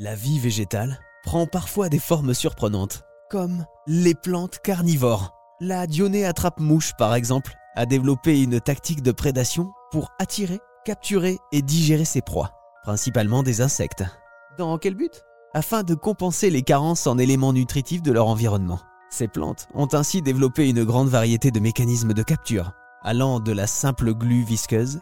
La vie végétale prend parfois des formes surprenantes, comme les plantes carnivores. La Dionée attrape-mouche, par exemple, a développé une tactique de prédation pour attirer, capturer et digérer ses proies, principalement des insectes. Dans quel but? Afin de compenser les carences en éléments nutritifs de leur environnement. Ces plantes ont ainsi développé une grande variété de mécanismes de capture, allant de la simple glu visqueuse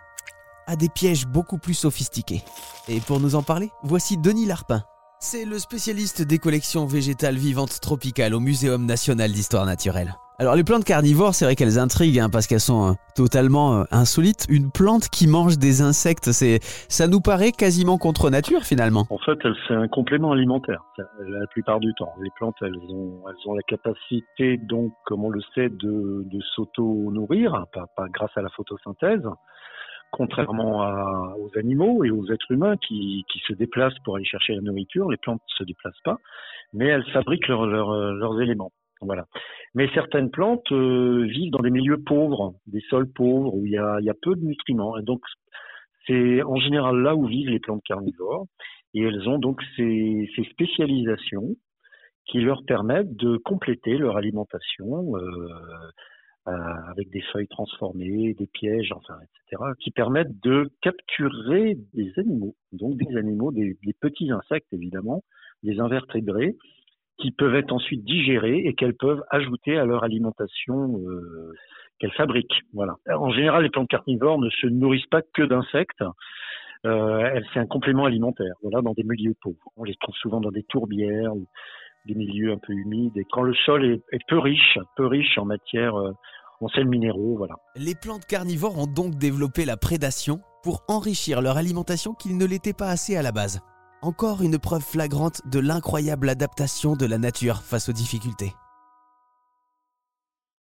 à des pièges beaucoup plus sophistiqués. Et pour nous en parler, voici Denis Larpin. C'est le spécialiste des collections végétales vivantes tropicales au Muséum national d'histoire naturelle. Alors les plantes carnivores, c'est vrai qu'elles intriguent hein, parce qu'elles sont euh, totalement euh, insolites. Une plante qui mange des insectes, c'est ça nous paraît quasiment contre nature finalement. En fait, c'est un complément alimentaire la plupart du temps. Les plantes, elles ont, elles ont la capacité, donc, comme on le sait, de, de s'auto-nourrir, pas, pas grâce à la photosynthèse contrairement aux animaux et aux êtres humains qui, se déplacent pour aller chercher la nourriture, les plantes ne se déplacent pas, mais elles fabriquent leur, leurs éléments. Voilà. Mais certaines plantes euh, vivent dans des milieux pauvres, des sols pauvres, où il y a, peu de nutriments. Donc, c'est en général là où vivent les plantes carnivores. Et elles ont donc ces, spécialisations qui leur permettent de compléter leur alimentation euh, avec des feuilles transformées, des pièges, enfin, etc., qui permettent de capturer des animaux, donc des animaux, des, petits insectes évidemment, des invertébrés, qui peuvent être ensuite digérées et qu'elles peuvent ajouter à leur alimentation euh, qu'elles fabriquent. Voilà. En général, les plantes carnivores ne se nourrissent pas que d'insectes. Euh, c'est un complément alimentaire. Voilà, dans des milieux pauvres. On les trouve souvent dans des tourbières, des milieux un peu humides. Et quand le sol est, peu riche, peu riche en matière, euh, en sels minéraux, voilà. Les plantes carnivores ont donc développé la prédation pour enrichir leur alimentation qu'ils ne l'étaient pas assez à la base. Encore une preuve flagrante de l'incroyable adaptation de la nature face aux difficultés.